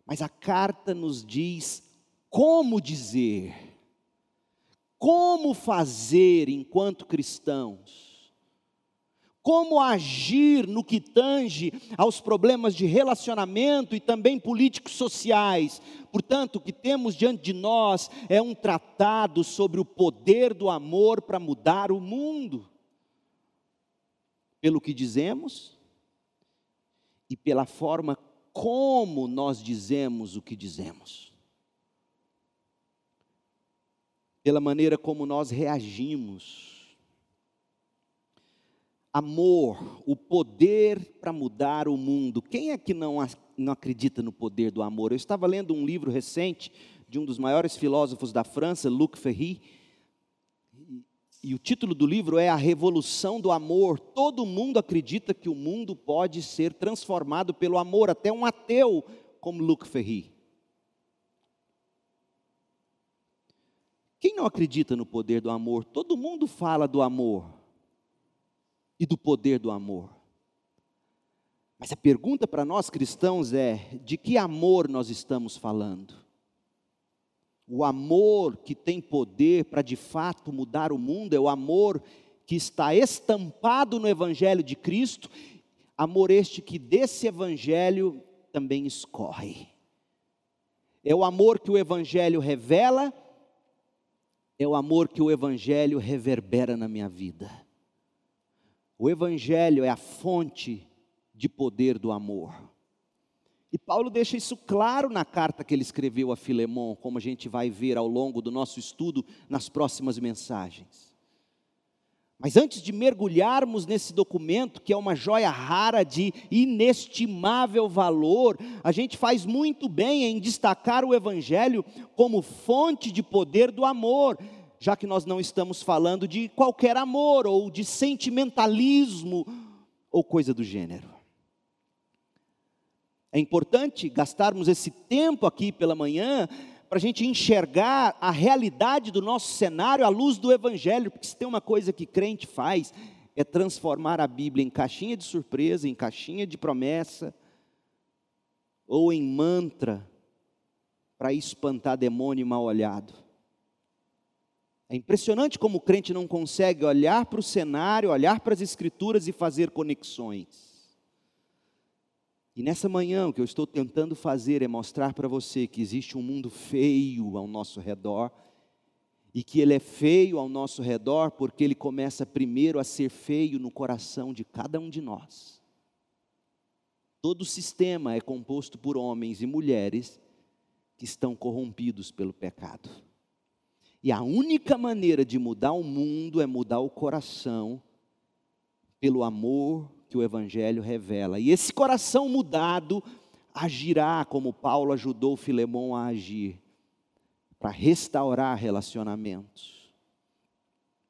Speaker 1: mas a carta nos diz como dizer, como fazer enquanto cristãos como agir no que tange aos problemas de relacionamento e também políticos sociais. Portanto, o que temos diante de nós é um tratado sobre o poder do amor para mudar o mundo. Pelo que dizemos e pela forma como nós dizemos o que dizemos. Pela maneira como nós reagimos amor, o poder para mudar o mundo. Quem é que não, não acredita no poder do amor? Eu estava lendo um livro recente de um dos maiores filósofos da França, Luc Ferry, e o título do livro é A Revolução do Amor. Todo mundo acredita que o mundo pode ser transformado pelo amor, até um ateu como Luc Ferry. Quem não acredita no poder do amor? Todo mundo fala do amor e do poder do amor. Mas a pergunta para nós cristãos é: de que amor nós estamos falando? O amor que tem poder para de fato mudar o mundo é o amor que está estampado no Evangelho de Cristo, amor este que desse Evangelho também escorre. É o amor que o Evangelho revela, é o amor que o Evangelho reverbera na minha vida. O Evangelho é a fonte de poder do amor. E Paulo deixa isso claro na carta que ele escreveu a Filemão, como a gente vai ver ao longo do nosso estudo nas próximas mensagens. Mas antes de mergulharmos nesse documento, que é uma joia rara de inestimável valor, a gente faz muito bem em destacar o Evangelho como fonte de poder do amor já que nós não estamos falando de qualquer amor ou de sentimentalismo ou coisa do gênero. É importante gastarmos esse tempo aqui pela manhã para a gente enxergar a realidade do nosso cenário à luz do Evangelho, porque se tem uma coisa que crente faz, é transformar a Bíblia em caixinha de surpresa, em caixinha de promessa, ou em mantra, para espantar demônio mal olhado. É impressionante como o crente não consegue olhar para o cenário, olhar para as escrituras e fazer conexões. E nessa manhã, o que eu estou tentando fazer é mostrar para você que existe um mundo feio ao nosso redor, e que ele é feio ao nosso redor porque ele começa primeiro a ser feio no coração de cada um de nós. Todo o sistema é composto por homens e mulheres que estão corrompidos pelo pecado. E a única maneira de mudar o mundo é mudar o coração pelo amor que o Evangelho revela. E esse coração mudado agirá como Paulo ajudou Filemão a agir, para restaurar relacionamentos.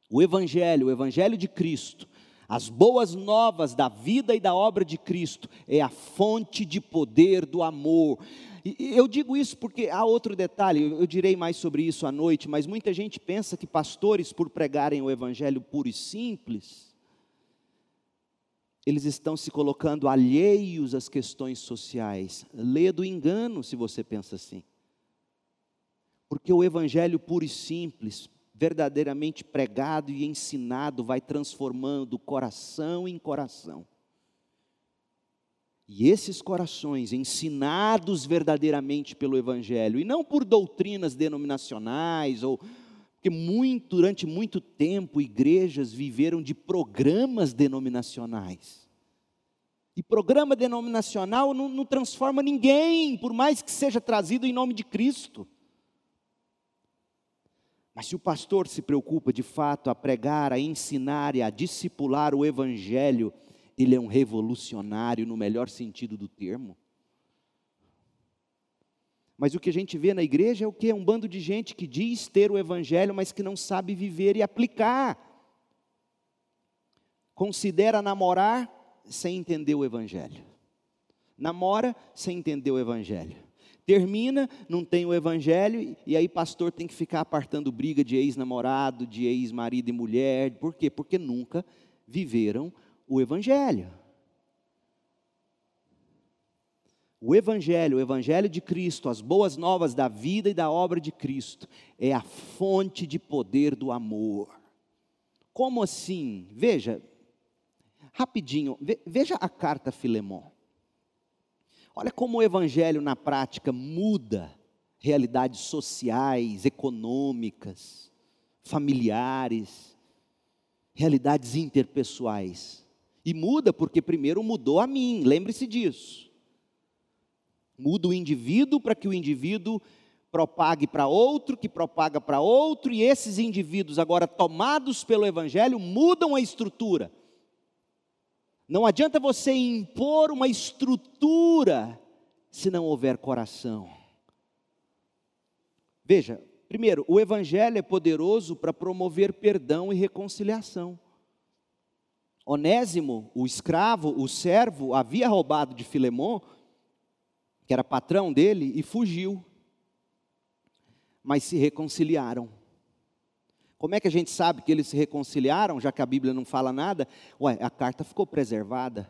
Speaker 1: O Evangelho, o Evangelho de Cristo, as boas novas da vida e da obra de Cristo, é a fonte de poder do amor. E eu digo isso porque há outro detalhe, eu direi mais sobre isso à noite, mas muita gente pensa que pastores, por pregarem o evangelho puro e simples, eles estão se colocando alheios às questões sociais. Lê do engano se você pensa assim. Porque o evangelho puro e simples, verdadeiramente pregado e ensinado, vai transformando coração em coração. E esses corações, ensinados verdadeiramente pelo Evangelho, e não por doutrinas denominacionais, ou porque muito, durante muito tempo igrejas viveram de programas denominacionais. E programa denominacional não, não transforma ninguém, por mais que seja trazido em nome de Cristo. Mas se o pastor se preocupa de fato a pregar, a ensinar e a discipular o Evangelho, ele é um revolucionário no melhor sentido do termo. Mas o que a gente vê na igreja é o que? É um bando de gente que diz ter o evangelho, mas que não sabe viver e aplicar. Considera namorar sem entender o evangelho. Namora sem entender o evangelho. Termina, não tem o evangelho, e aí pastor tem que ficar apartando briga de ex-namorado, de ex-marido e mulher. Por quê? Porque nunca viveram o Evangelho. O Evangelho, o Evangelho de Cristo, as boas novas da vida e da obra de Cristo, é a fonte de poder do amor. Como assim? Veja, rapidinho, veja a carta a Filemon. Olha como o Evangelho na prática muda realidades sociais, econômicas, familiares, realidades interpessoais. E muda porque primeiro mudou a mim, lembre-se disso. Muda o indivíduo para que o indivíduo propague para outro, que propaga para outro, e esses indivíduos, agora tomados pelo Evangelho, mudam a estrutura. Não adianta você impor uma estrutura se não houver coração. Veja, primeiro, o Evangelho é poderoso para promover perdão e reconciliação. Onésimo, o escravo, o servo, havia roubado de Filemão que era patrão dele, e fugiu. Mas se reconciliaram. Como é que a gente sabe que eles se reconciliaram, já que a Bíblia não fala nada? Ué, a carta ficou preservada.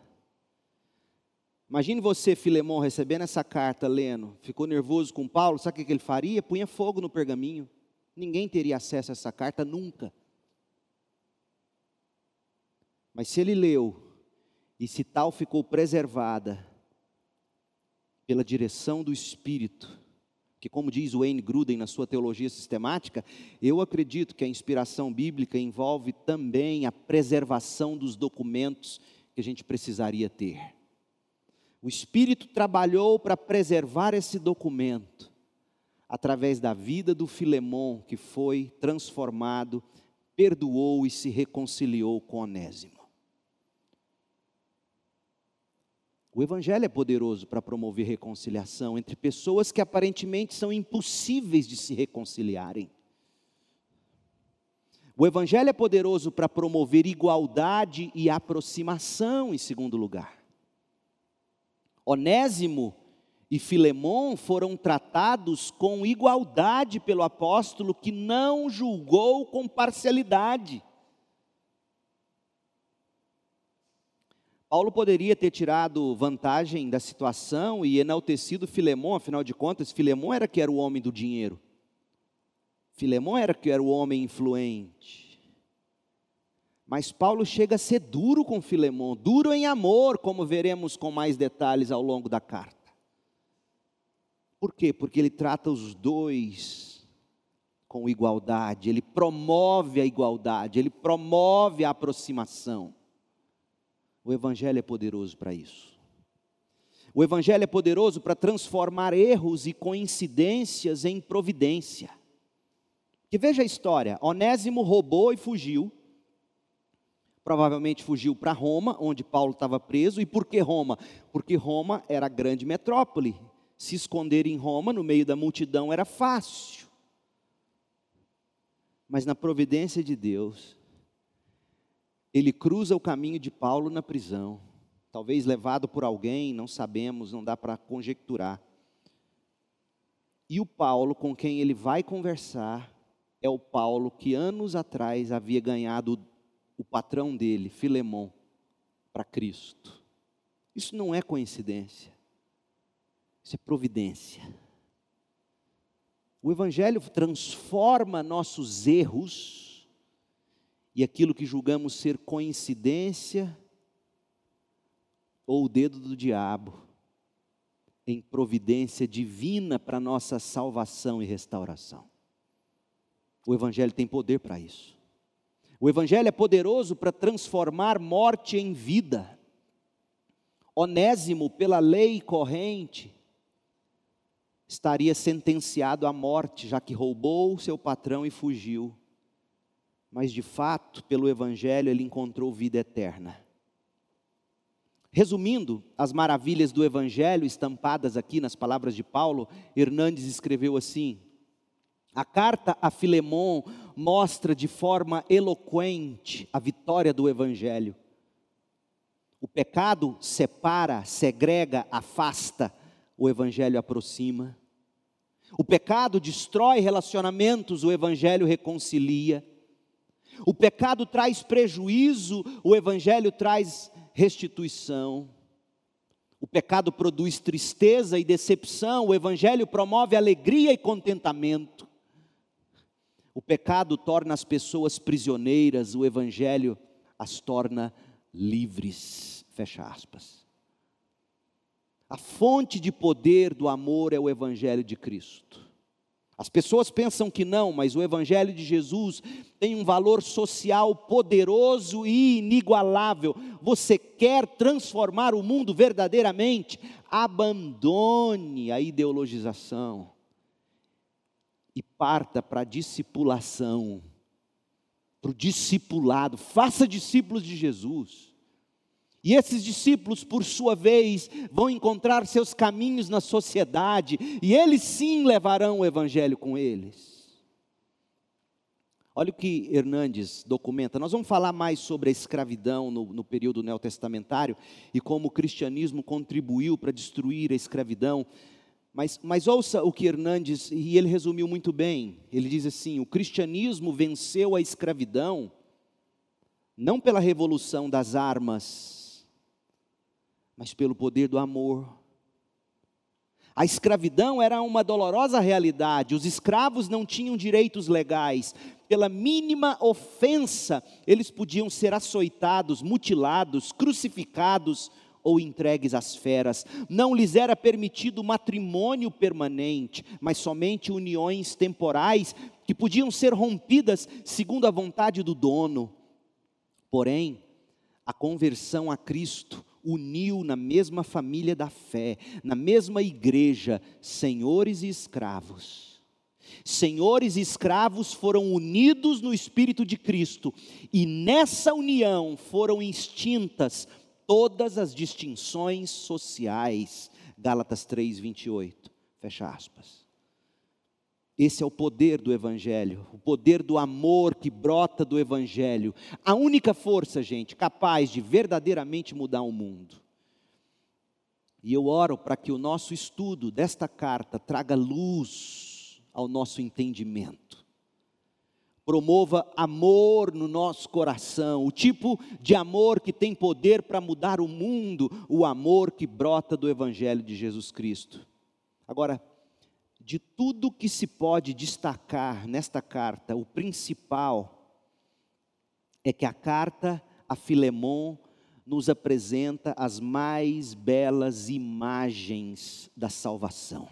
Speaker 1: Imagine você, Filemão, recebendo essa carta, lendo, ficou nervoso com Paulo, sabe o que ele faria? Punha fogo no pergaminho. Ninguém teria acesso a essa carta nunca. Mas se ele leu, e se tal ficou preservada, pela direção do Espírito, que, como diz Wayne Gruden na sua teologia sistemática, eu acredito que a inspiração bíblica envolve também a preservação dos documentos que a gente precisaria ter. O Espírito trabalhou para preservar esse documento através da vida do Filemão, que foi transformado, perdoou e se reconciliou com Onésimo. O Evangelho é poderoso para promover reconciliação entre pessoas que aparentemente são impossíveis de se reconciliarem. O Evangelho é poderoso para promover igualdade e aproximação, em segundo lugar. Onésimo e Filemão foram tratados com igualdade pelo apóstolo que não julgou com parcialidade. Paulo poderia ter tirado vantagem da situação e enaltecido Filemão, afinal de contas, Filemão era que era o homem do dinheiro. Filemão era que era o homem influente. Mas Paulo chega a ser duro com Filemão, duro em amor, como veremos com mais detalhes ao longo da carta. Por quê? Porque ele trata os dois com igualdade, ele promove a igualdade, ele promove a aproximação. O Evangelho é poderoso para isso. O Evangelho é poderoso para transformar erros e coincidências em providência. Que veja a história: Onésimo roubou e fugiu. Provavelmente fugiu para Roma, onde Paulo estava preso. E por que Roma? Porque Roma era a grande metrópole. Se esconder em Roma, no meio da multidão, era fácil. Mas na providência de Deus, ele cruza o caminho de Paulo na prisão, talvez levado por alguém, não sabemos, não dá para conjecturar. E o Paulo com quem ele vai conversar é o Paulo que anos atrás havia ganhado o patrão dele, Filemão, para Cristo. Isso não é coincidência, isso é providência. O Evangelho transforma nossos erros e aquilo que julgamos ser coincidência ou o dedo do diabo em providência divina para nossa salvação e restauração. O Evangelho tem poder para isso. O Evangelho é poderoso para transformar morte em vida. Onésimo, pela lei corrente, estaria sentenciado à morte, já que roubou seu patrão e fugiu mas de fato, pelo Evangelho, ele encontrou vida eterna. Resumindo as maravilhas do Evangelho estampadas aqui nas palavras de Paulo, Hernandes escreveu assim: a carta a Filemon mostra de forma eloquente a vitória do Evangelho. O pecado separa, segrega, afasta, o Evangelho aproxima. O pecado destrói relacionamentos, o Evangelho reconcilia. O pecado traz prejuízo, o evangelho traz restituição. O pecado produz tristeza e decepção, o evangelho promove alegria e contentamento. O pecado torna as pessoas prisioneiras, o evangelho as torna livres. Fecha aspas. A fonte de poder do amor é o evangelho de Cristo. As pessoas pensam que não, mas o Evangelho de Jesus tem um valor social poderoso e inigualável. Você quer transformar o mundo verdadeiramente? Abandone a ideologização e parta para a discipulação, para o discipulado. Faça discípulos de Jesus. E esses discípulos, por sua vez, vão encontrar seus caminhos na sociedade, e eles sim levarão o evangelho com eles. Olha o que Hernandes documenta. Nós vamos falar mais sobre a escravidão no, no período neotestamentário e como o cristianismo contribuiu para destruir a escravidão. Mas, mas ouça o que Hernandes, e ele resumiu muito bem. Ele diz assim: o cristianismo venceu a escravidão não pela revolução das armas, mas pelo poder do amor. A escravidão era uma dolorosa realidade, os escravos não tinham direitos legais, pela mínima ofensa, eles podiam ser açoitados, mutilados, crucificados ou entregues às feras. Não lhes era permitido matrimônio permanente, mas somente uniões temporais que podiam ser rompidas segundo a vontade do dono. Porém, a conversão a Cristo uniu na mesma família da fé, na mesma igreja, senhores e escravos. Senhores e escravos foram unidos no Espírito de Cristo, e nessa união foram extintas todas as distinções sociais. Gálatas 3, 28. Fecha aspas. Esse é o poder do Evangelho, o poder do amor que brota do Evangelho. A única força, gente, capaz de verdadeiramente mudar o mundo. E eu oro para que o nosso estudo desta carta traga luz ao nosso entendimento. Promova amor no nosso coração, o tipo de amor que tem poder para mudar o mundo, o amor que brota do Evangelho de Jesus Cristo. Agora, de tudo que se pode destacar nesta carta, o principal é que a carta a Filemon nos apresenta as mais belas imagens da salvação.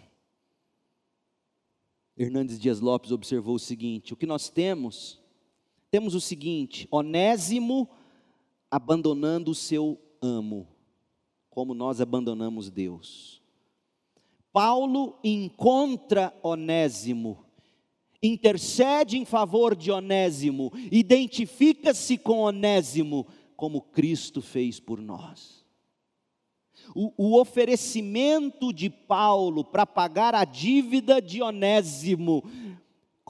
Speaker 1: Hernandes Dias Lopes observou o seguinte: o que nós temos? Temos o seguinte: Onésimo abandonando o seu amo, como nós abandonamos Deus. Paulo encontra Onésimo, intercede em favor de Onésimo, identifica-se com Onésimo, como Cristo fez por nós. O, o oferecimento de Paulo para pagar a dívida de Onésimo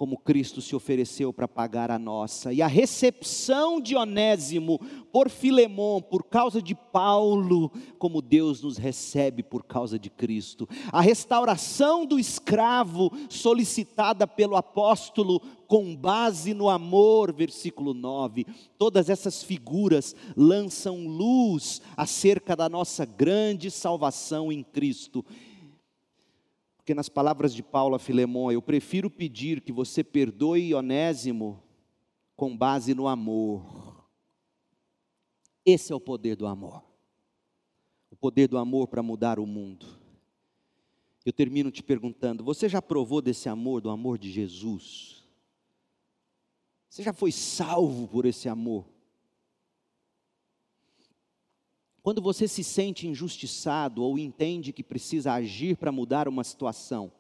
Speaker 1: como Cristo se ofereceu para pagar a nossa. E a recepção de Onésimo por Filemão, por causa de Paulo, como Deus nos recebe por causa de Cristo. A restauração do escravo solicitada pelo apóstolo com base no amor, versículo 9. Todas essas figuras lançam luz acerca da nossa grande salvação em Cristo porque nas palavras de Paulo a Filemão, eu prefiro pedir que você perdoe Onésimo com base no amor. Esse é o poder do amor. O poder do amor para mudar o mundo. Eu termino te perguntando: você já provou desse amor, do amor de Jesus? Você já foi salvo por esse amor? Quando você se sente injustiçado ou entende que precisa agir para mudar uma situação,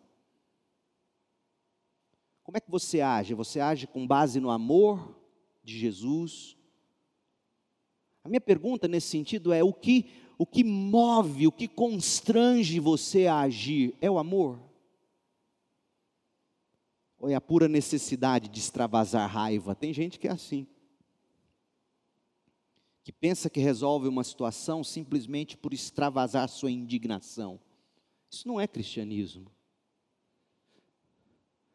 Speaker 1: como é que você age? Você age com base no amor de Jesus? A minha pergunta nesse sentido é: o que, o que move, o que constrange você a agir? É o amor? Ou é a pura necessidade de extravasar raiva? Tem gente que é assim que pensa que resolve uma situação simplesmente por extravasar sua indignação. Isso não é cristianismo.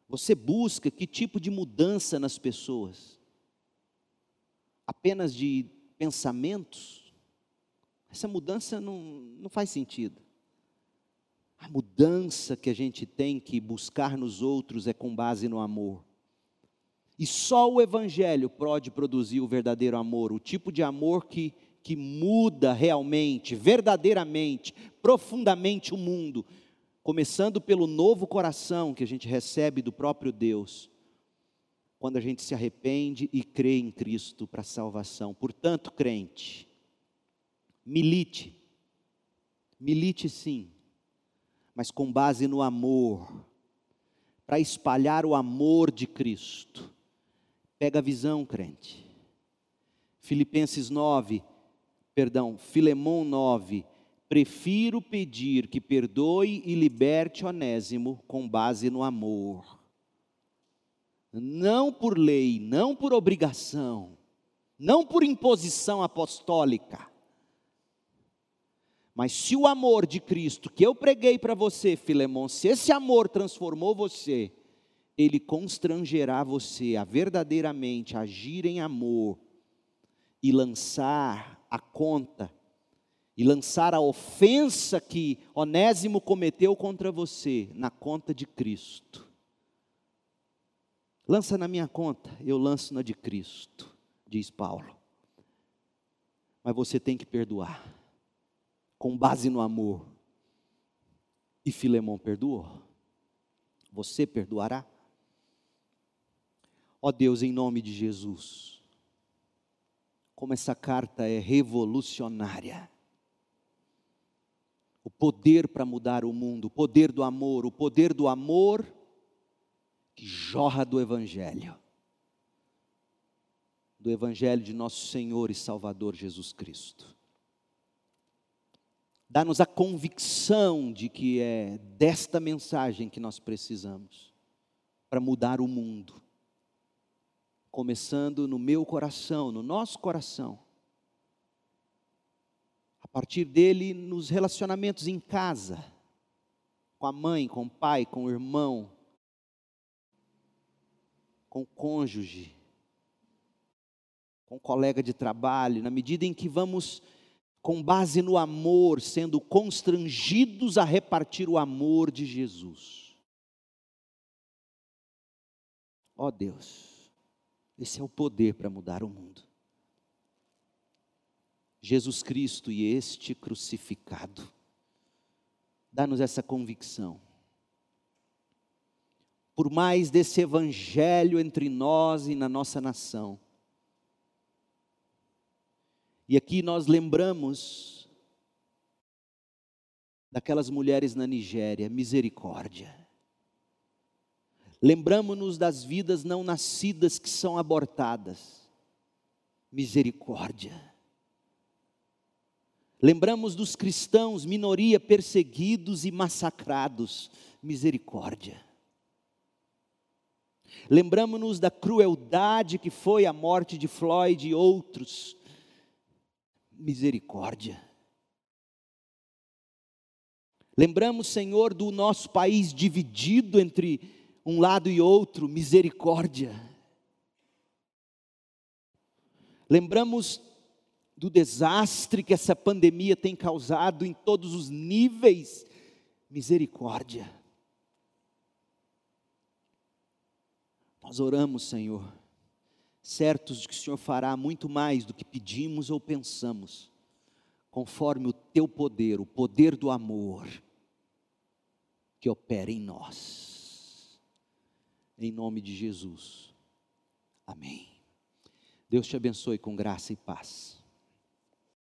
Speaker 1: Você busca que tipo de mudança nas pessoas? apenas de pensamentos, essa mudança não, não faz sentido. A mudança que a gente tem que buscar nos outros é com base no amor. E só o Evangelho pode produzir o verdadeiro amor, o tipo de amor que, que muda realmente, verdadeiramente, profundamente o mundo, começando pelo novo coração que a gente recebe do próprio Deus, quando a gente se arrepende e crê em Cristo para salvação. Portanto, crente, milite, milite sim, mas com base no amor, para espalhar o amor de Cristo. Pega a visão, crente. Filipenses 9, perdão, Filemão 9, prefiro pedir que perdoe e liberte Onésimo com base no amor. Não por lei, não por obrigação, não por imposição apostólica mas se o amor de Cristo que eu preguei para você, Filemão, se esse amor transformou você, ele constrangerá você a verdadeiramente agir em amor e lançar a conta, e lançar a ofensa que Onésimo cometeu contra você na conta de Cristo. Lança na minha conta, eu lanço na de Cristo, diz Paulo. Mas você tem que perdoar com base no amor. E Filemão perdoou. Você perdoará? Ó Deus, em nome de Jesus, como essa carta é revolucionária. O poder para mudar o mundo, o poder do amor, o poder do amor que jorra do Evangelho, do Evangelho de nosso Senhor e Salvador Jesus Cristo. Dá-nos a convicção de que é desta mensagem que nós precisamos para mudar o mundo. Começando no meu coração, no nosso coração. A partir dele, nos relacionamentos em casa, com a mãe, com o pai, com o irmão, com o cônjuge, com o colega de trabalho, na medida em que vamos com base no amor, sendo constrangidos a repartir o amor de Jesus. Ó oh Deus, esse é o poder para mudar o mundo. Jesus Cristo e este crucificado. Dá-nos essa convicção. Por mais desse evangelho entre nós e na nossa nação, e aqui nós lembramos daquelas mulheres na Nigéria, misericórdia. Lembramos-nos das vidas não nascidas que são abortadas, misericórdia. Lembramos dos cristãos, minoria, perseguidos e massacrados, misericórdia. Lembramos-nos da crueldade que foi a morte de Floyd e outros, misericórdia. Lembramos, Senhor, do nosso país dividido entre um lado e outro, misericórdia. Lembramos do desastre que essa pandemia tem causado em todos os níveis, misericórdia. Nós oramos, Senhor certos de que o Senhor fará muito mais do que pedimos ou pensamos, conforme o teu poder, o poder do amor que opera em nós. Em nome de Jesus. Amém. Deus te abençoe com graça e paz.